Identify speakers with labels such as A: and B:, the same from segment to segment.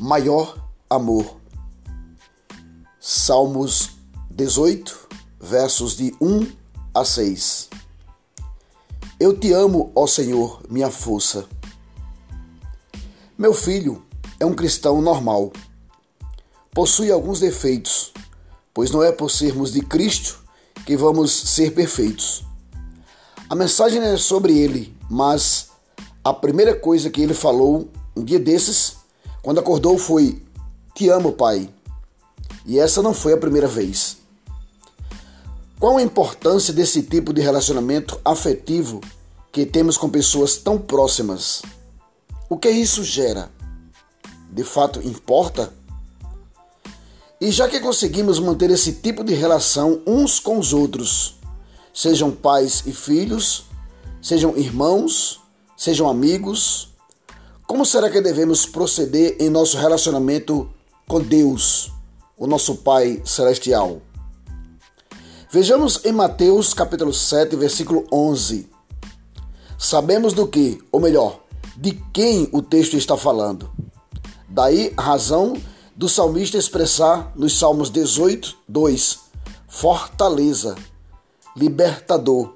A: maior amor. Salmos 18, versos de 1 a 6. Eu te amo, ó Senhor, minha força. Meu filho é um cristão normal. Possui alguns defeitos, pois não é por sermos de Cristo que vamos ser perfeitos. A mensagem é sobre ele, mas a primeira coisa que ele falou um dia desses quando acordou foi: Te amo, pai. E essa não foi a primeira vez. Qual a importância desse tipo de relacionamento afetivo que temos com pessoas tão próximas? O que isso gera? De fato importa? E já que conseguimos manter esse tipo de relação uns com os outros, sejam pais e filhos, sejam irmãos, sejam amigos, como será que devemos proceder em nosso relacionamento com Deus, o nosso Pai Celestial? Vejamos em Mateus capítulo 7, versículo 11. Sabemos do que, ou melhor, de quem o texto está falando. Daí a razão do salmista expressar nos Salmos 18, 2: fortaleza, libertador,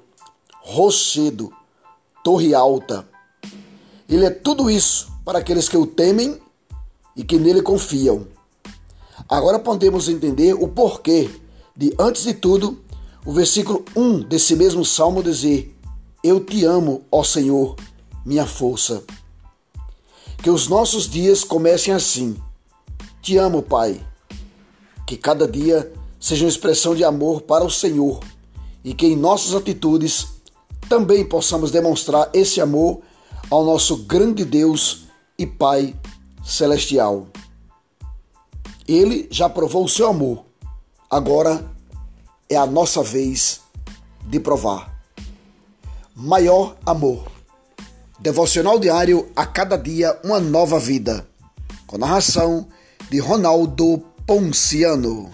A: rochedo, torre alta, ele é tudo isso para aqueles que o temem e que nele confiam. Agora podemos entender o porquê de, antes de tudo, o versículo 1 desse mesmo salmo dizer: Eu te amo, ó Senhor, minha força. Que os nossos dias comecem assim. Te amo, Pai. Que cada dia seja uma expressão de amor para o Senhor e que em nossas atitudes também possamos demonstrar esse amor ao nosso grande Deus e Pai celestial. Ele já provou o seu amor, agora é a nossa vez de provar. Maior amor. Devocional diário a cada dia uma nova vida. Com narração de Ronaldo Ponciano.